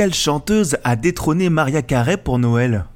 Quelle chanteuse a détrôné Maria Carey pour Noël?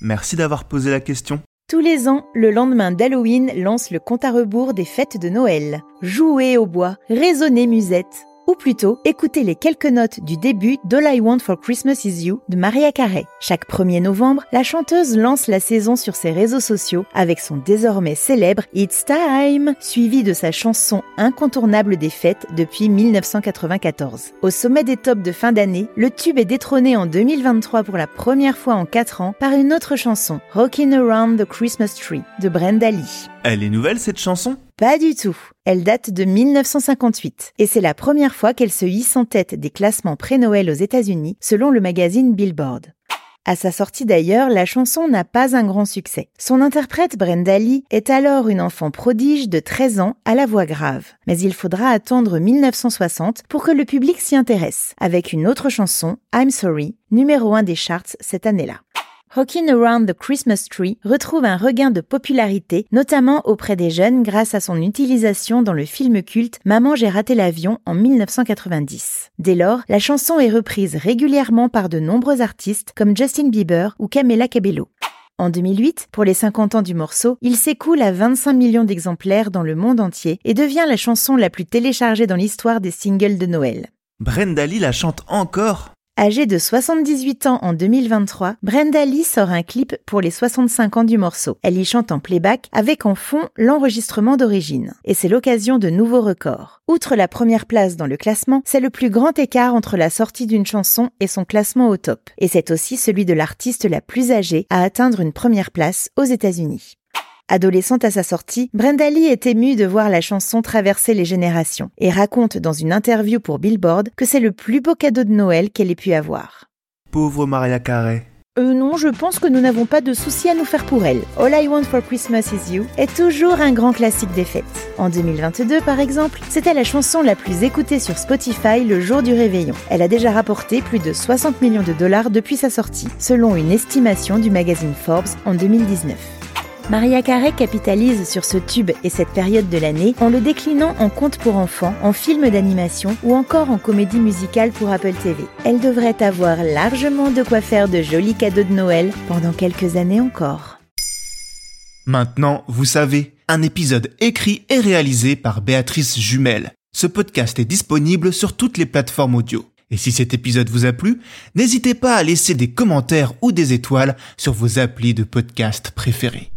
Merci d'avoir posé la question. Tous les ans, le lendemain d'Halloween lance le compte à rebours des fêtes de Noël. Jouez au bois, résonnez musette, ou plutôt écoutez les quelques notes du début d'All I Want for Christmas Is You de Maria Carey. Chaque 1er novembre, la chanteuse lance la saison sur ses réseaux sociaux avec son désormais célèbre It's Time, suivi de sa chanson incontournable des fêtes depuis 1994. Au sommet des tops de fin d'année, le tube est détrôné en 2023 pour la première fois en 4 ans par une autre chanson, Rockin' Around the Christmas Tree de Brenda Lee. Elle est nouvelle cette chanson? Pas du tout. Elle date de 1958 et c'est la première fois qu'elle se hisse en tête des classements pré-Noël aux États-Unis selon le magazine Billboard. À sa sortie d'ailleurs, la chanson n'a pas un grand succès. Son interprète Brenda Lee est alors une enfant prodige de 13 ans à la voix grave. Mais il faudra attendre 1960 pour que le public s'y intéresse, avec une autre chanson, I'm Sorry, numéro 1 des charts cette année-là. Rockin' Around the Christmas Tree retrouve un regain de popularité, notamment auprès des jeunes grâce à son utilisation dans le film culte Maman j'ai raté l'avion en 1990. Dès lors, la chanson est reprise régulièrement par de nombreux artistes comme Justin Bieber ou Camila Cabello. En 2008, pour les 50 ans du morceau, il s'écoule à 25 millions d'exemplaires dans le monde entier et devient la chanson la plus téléchargée dans l'histoire des singles de Noël. Brenda Lee la chante encore? Âgée de 78 ans en 2023, Brenda Lee sort un clip pour les 65 ans du morceau. Elle y chante en playback avec en fond l'enregistrement d'origine. Et c'est l'occasion de nouveaux records. Outre la première place dans le classement, c'est le plus grand écart entre la sortie d'une chanson et son classement au top. Et c'est aussi celui de l'artiste la plus âgée à atteindre une première place aux États-Unis. Adolescente à sa sortie, Brenda Lee est émue de voir la chanson traverser les générations et raconte dans une interview pour Billboard que c'est le plus beau cadeau de Noël qu'elle ait pu avoir. Pauvre Maria Carey. Euh non, je pense que nous n'avons pas de soucis à nous faire pour elle. All I Want for Christmas Is You est toujours un grand classique des fêtes. En 2022, par exemple, c'était la chanson la plus écoutée sur Spotify le jour du réveillon. Elle a déjà rapporté plus de 60 millions de dollars depuis sa sortie, selon une estimation du magazine Forbes en 2019. Maria Carey capitalise sur ce tube et cette période de l'année en le déclinant en conte pour enfants, en film d'animation ou encore en comédie musicale pour Apple TV. Elle devrait avoir largement de quoi faire de jolis cadeaux de Noël pendant quelques années encore. Maintenant, vous savez, un épisode écrit et réalisé par Béatrice Jumel. Ce podcast est disponible sur toutes les plateformes audio. Et si cet épisode vous a plu, n'hésitez pas à laisser des commentaires ou des étoiles sur vos applis de podcast préférés.